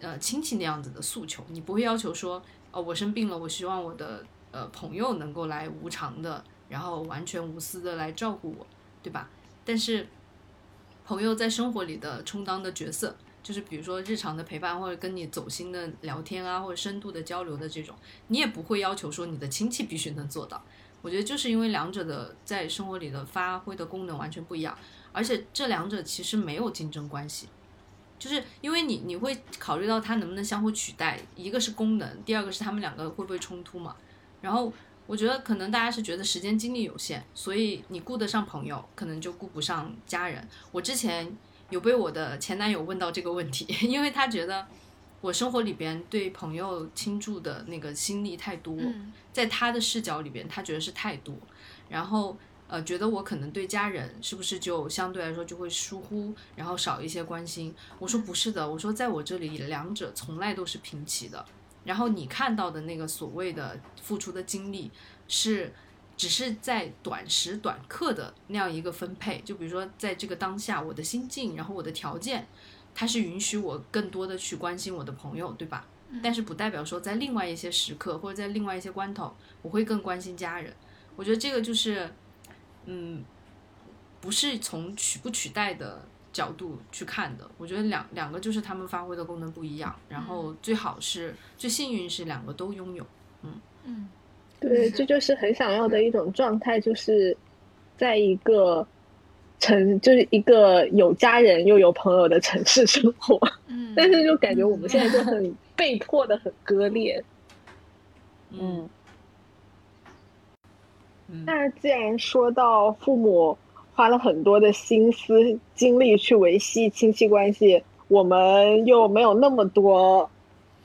呃亲戚那样子的诉求，你不会要求说哦，我生病了，我希望我的呃朋友能够来无偿的。然后完全无私的来照顾我，对吧？但是朋友在生活里的充当的角色，就是比如说日常的陪伴，或者跟你走心的聊天啊，或者深度的交流的这种，你也不会要求说你的亲戚必须能做到。我觉得就是因为两者的在生活里的发挥的功能完全不一样，而且这两者其实没有竞争关系，就是因为你你会考虑到它能不能相互取代，一个是功能，第二个是他们两个会不会冲突嘛，然后。我觉得可能大家是觉得时间精力有限，所以你顾得上朋友，可能就顾不上家人。我之前有被我的前男友问到这个问题，*laughs* 因为他觉得我生活里边对朋友倾注的那个心力太多，嗯在他的视角里边，他觉得是太多，然后呃，觉得我可能对家人是不是就相对来说就会疏忽，然后少一些关心。我说不是的，我说在我这里两者从来都是平齐的。然后你看到的那个所谓的付出的精力是。只是在短时短刻的那样一个分配，就比如说在这个当下，我的心境，然后我的条件，它是允许我更多的去关心我的朋友，对吧？但是不代表说在另外一些时刻或者在另外一些关头，我会更关心家人。我觉得这个就是，嗯，不是从取不取代的角度去看的。我觉得两两个就是他们发挥的功能不一样，然后最好是最幸运是两个都拥有。嗯对，这就是很想要的一种状态，就是在一个城，就是一个有家人又有朋友的城市生活。嗯，*laughs* 但是就感觉我们现在就很被迫的很割裂。嗯嗯那既然说到父母花了很多的心思精力去维系亲戚关系，我们又没有那么多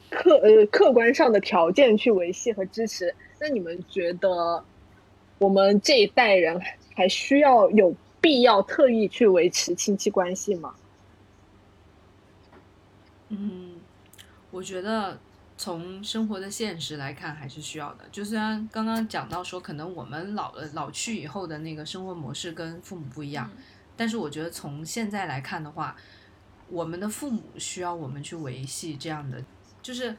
客呃客观上的条件去维系和支持，那你们觉得我们这一代人还需要有必要特意去维持亲戚关系吗？嗯，我觉得从生活的现实来看，还是需要的。就虽然刚刚讲到说，可能我们老了老去以后的那个生活模式跟父母不一样，但是我觉得从现在来看的话，我们的父母需要我们去维系这样的，就是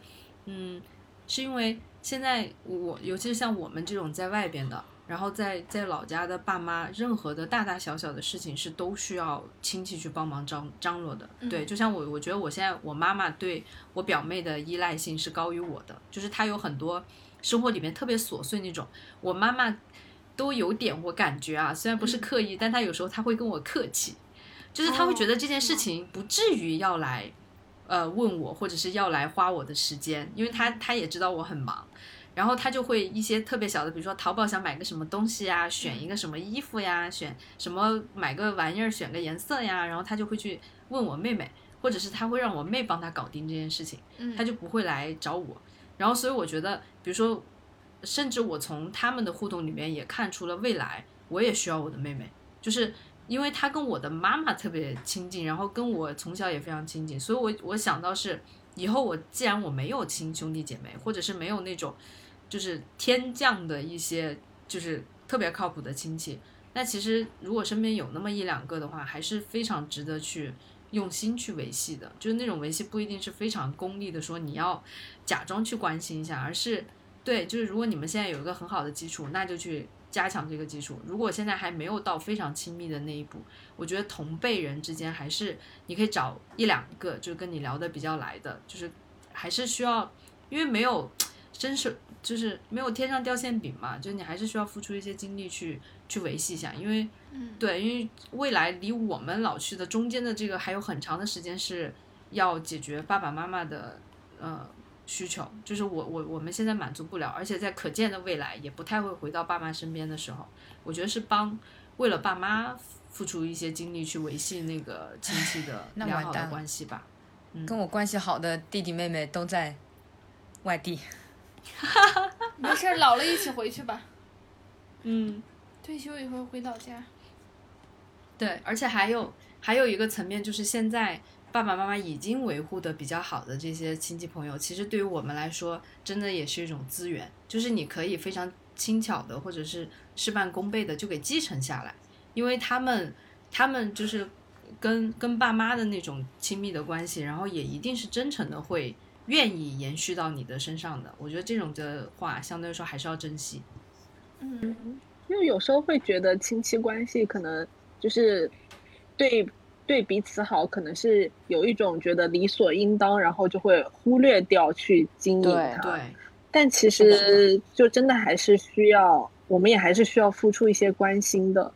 嗯，是因为现在我尤其是像我们这种在外边的。然后在在老家的爸妈，任何的大大小小的事情是都需要亲戚去帮忙张张罗的。对，就像我，我觉得我现在我妈妈对我表妹的依赖性是高于我的，就是她有很多生活里面特别琐碎那种，我妈妈都有点我感觉啊，虽然不是刻意，但她有时候她会跟我客气，就是她会觉得这件事情不至于要来呃问我，或者是要来花我的时间，因为她她也知道我很忙。然后他就会一些特别小的，比如说淘宝想买个什么东西呀，选一个什么衣服呀，选什么买个玩意儿，选个颜色呀，然后他就会去问我妹妹，或者是他会让我妹帮他搞定这件事情，他就不会来找我。然后所以我觉得，比如说，甚至我从他们的互动里面也看出了未来我也需要我的妹妹，就是因为他跟我的妈妈特别亲近，然后跟我从小也非常亲近，所以我我想到是以后我既然我没有亲兄弟姐妹，或者是没有那种。就是天降的一些，就是特别靠谱的亲戚。那其实如果身边有那么一两个的话，还是非常值得去用心去维系的。就是那种维系不一定是非常功利的，说你要假装去关心一下，而是对，就是如果你们现在有一个很好的基础，那就去加强这个基础。如果现在还没有到非常亲密的那一步，我觉得同辈人之间还是你可以找一两个，就是跟你聊得比较来的，就是还是需要，因为没有真是。就是没有天上掉馅饼嘛，就是你还是需要付出一些精力去去维系一下，因为，对，因为未来离我们老去的中间的这个还有很长的时间是要解决爸爸妈妈的呃需求，就是我我我们现在满足不了，而且在可见的未来也不太会回到爸妈身边的时候，我觉得是帮为了爸妈付出一些精力去维系那个亲戚的良好的关系吧。跟我关系好的弟弟妹妹都在外地。没事，老了一起回去吧。嗯，退休以后回老家。对，而且还有还有一个层面，就是现在爸爸妈妈已经维护的比较好的这些亲戚朋友，其实对于我们来说，真的也是一种资源，就是你可以非常轻巧的，或者是事半功倍的就给继承下来，因为他们他们就是跟跟爸妈的那种亲密的关系，然后也一定是真诚的会。愿意延续到你的身上的，我觉得这种的话，相对来说还是要珍惜。嗯，因为有时候会觉得亲戚关系可能就是对对彼此好，可能是有一种觉得理所应当，然后就会忽略掉去经营它。对，但其实就真的还是需要，我们也还是需要付出一些关心的。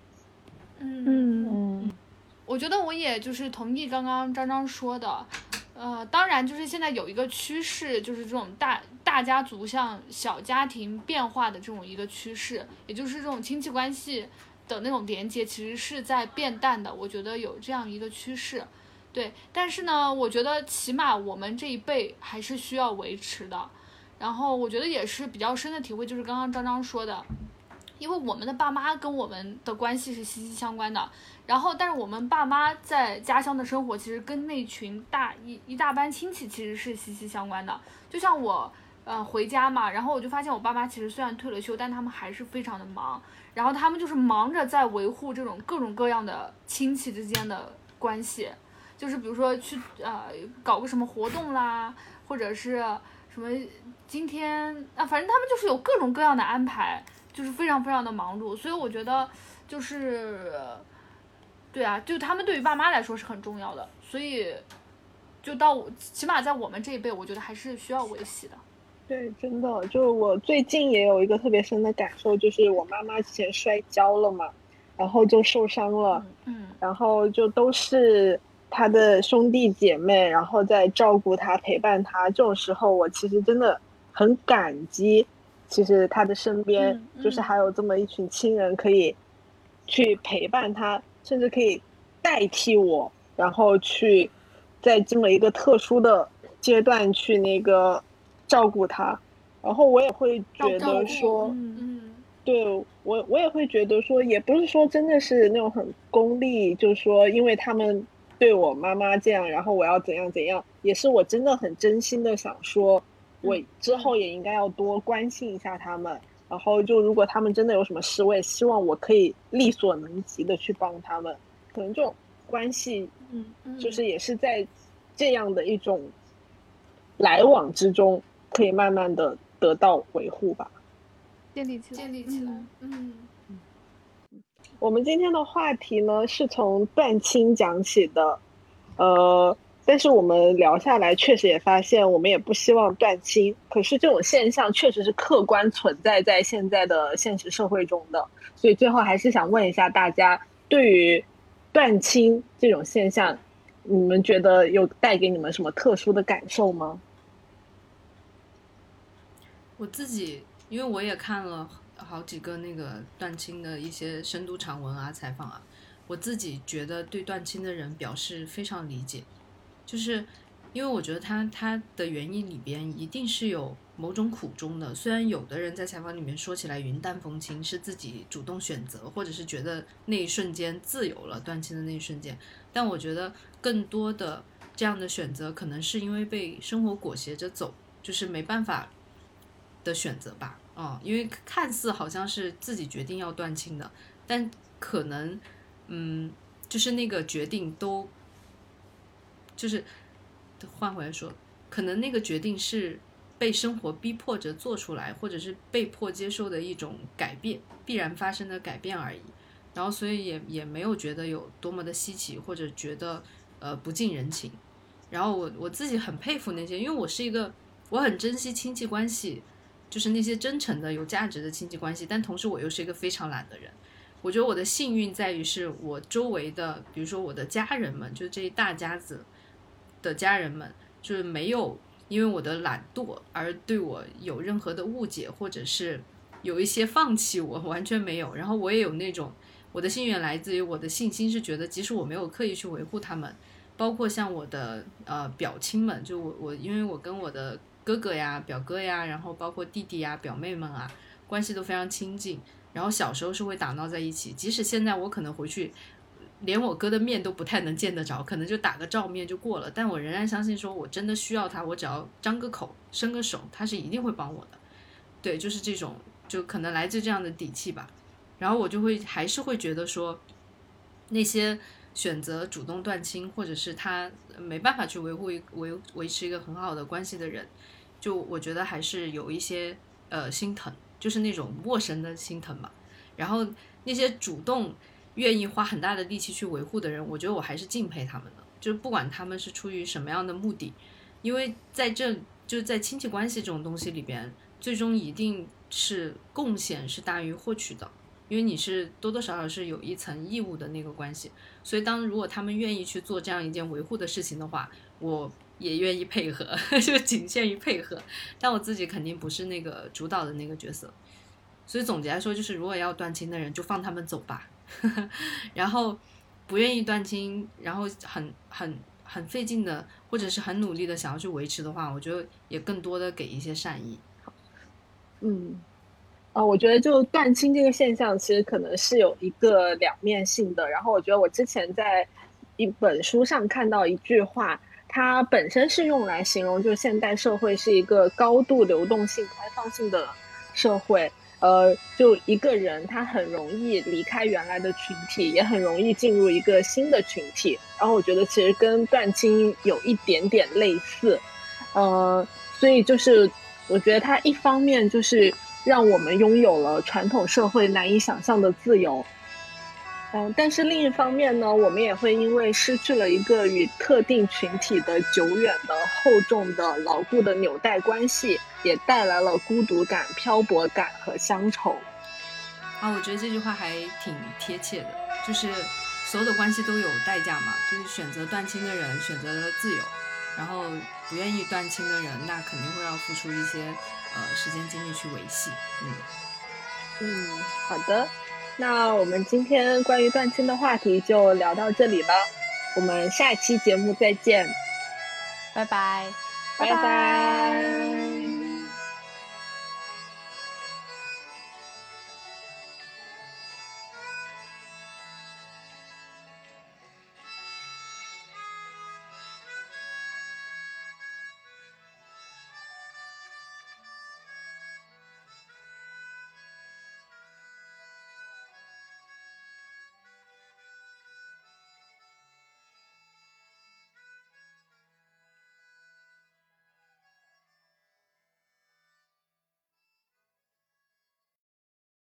嗯嗯，我觉得我也就是同意刚刚张张说的。呃，当然，就是现在有一个趋势，就是这种大大家族向小家庭变化的这种一个趋势，也就是这种亲戚关系的那种连接，其实是在变淡的。我觉得有这样一个趋势。对，但是呢，我觉得起码我们这一辈还是需要维持的。然后我觉得也是比较深的体会，就是刚刚张张说的，因为我们的爸妈跟我们的关系是息息相关的。然后，但是我们爸妈在家乡的生活，其实跟那群大一一大班亲戚其实是息息相关的。就像我，呃，回家嘛，然后我就发现我爸妈其实虽然退了休，但他们还是非常的忙。然后他们就是忙着在维护这种各种各样的亲戚之间的关系，就是比如说去呃搞个什么活动啦，或者是什么。今天啊，反正他们就是有各种各样的安排，就是非常非常的忙碌，所以我觉得就是，对啊，就他们对于爸妈来说是很重要的，所以就到起码在我们这一辈，我觉得还是需要维系的。对，真的，就我最近也有一个特别深的感受，就是我妈妈之前摔跤了嘛，然后就受伤了，嗯，然后就都是。他的兄弟姐妹，然后在照顾他、陪伴他，这种时候，我其实真的很感激。其实他的身边就是还有这么一群亲人，可以去陪伴他，甚至可以代替我，然后去在这么一个特殊的阶段去那个照顾他。然后我也会觉得说，嗯，对我我也会觉得说，也不是说真的是那种很功利，就是说因为他们。对我妈妈这样，然后我要怎样怎样，也是我真的很真心的想说，我之后也应该要多关心一下他们。然后就如果他们真的有什么事，我也希望我可以力所能及的去帮他们。可能这种关系，嗯，就是也是在这样的一种来往之中，可以慢慢的得到维护吧，建立起来，建立起来，嗯。我们今天的话题呢，是从断亲讲起的，呃，但是我们聊下来，确实也发现，我们也不希望断亲。可是这种现象确实是客观存在在现在的现实社会中的，所以最后还是想问一下大家，对于断亲这种现象，你们觉得有带给你们什么特殊的感受吗？我自己，因为我也看了。好几个那个断亲的一些深度长文啊、采访啊，我自己觉得对断亲的人表示非常理解，就是因为我觉得他他的原因里边一定是有某种苦衷的。虽然有的人在采访里面说起来云淡风轻，是自己主动选择，或者是觉得那一瞬间自由了断亲的那一瞬间，但我觉得更多的这样的选择可能是因为被生活裹挟着走，就是没办法的选择吧。哦，因为看似好像是自己决定要断亲的，但可能，嗯，就是那个决定都，就是换回来说，可能那个决定是被生活逼迫着做出来，或者是被迫接受的一种改变，必然发生的改变而已。然后，所以也也没有觉得有多么的稀奇，或者觉得呃不近人情。然后我我自己很佩服那些，因为我是一个我很珍惜亲戚关系。就是那些真诚的、有价值的亲戚关系，但同时我又是一个非常懒的人。我觉得我的幸运在于是我周围的，比如说我的家人们，就这一大家子的家人们，就是没有因为我的懒惰而对我有任何的误解，或者是有一些放弃我，完全没有。然后我也有那种我的幸运来自于我的信心，是觉得即使我没有刻意去维护他们，包括像我的呃表亲们，就我我因为我跟我的。哥哥呀，表哥呀，然后包括弟弟呀、表妹们啊，关系都非常亲近。然后小时候是会打闹在一起，即使现在我可能回去，连我哥的面都不太能见得着，可能就打个照面就过了。但我仍然相信，说我真的需要他，我只要张个口、伸个手，他是一定会帮我的。对，就是这种，就可能来自这样的底气吧。然后我就会还是会觉得说，那些选择主动断亲，或者是他没办法去维护一维维持一个很好的关系的人。就我觉得还是有一些呃心疼，就是那种陌生的心疼嘛。然后那些主动愿意花很大的力气去维护的人，我觉得我还是敬佩他们的。就是不管他们是出于什么样的目的，因为在这就在亲戚关系这种东西里边，最终一定是贡献是大于获取的，因为你是多多少少是有一层义务的那个关系。所以当如果他们愿意去做这样一件维护的事情的话，我。也愿意配合，*laughs* 就仅限于配合，但我自己肯定不是那个主导的那个角色，所以总结来说，就是如果要断亲的人，就放他们走吧。*laughs* 然后不愿意断亲，然后很很很费劲的，或者是很努力的想要去维持的话，我觉得也更多的给一些善意。嗯，呃，我觉得就断亲这个现象，其实可能是有一个两面性的。然后我觉得我之前在一本书上看到一句话，它本身是用来形容，就现代社会是一个高度流动性、开放性的社会。呃，就一个人，他很容易离开原来的群体，也很容易进入一个新的群体。然后我觉得其实跟断亲有一点点类似，呃，所以就是我觉得他一方面就是让我们拥有了传统社会难以想象的自由。嗯，但是另一方面呢，我们也会因为失去了一个与特定群体的久远的、厚重的、牢固的纽带关系，也带来了孤独感、漂泊感和乡愁。啊，我觉得这句话还挺贴切的，就是所有的关系都有代价嘛，就是选择断亲的人选择了自由，然后不愿意断亲的人，那肯定会要付出一些呃时间精力去维系。嗯嗯，好的。那我们今天关于断亲的话题就聊到这里了，我们下期节目再见，拜拜，拜拜。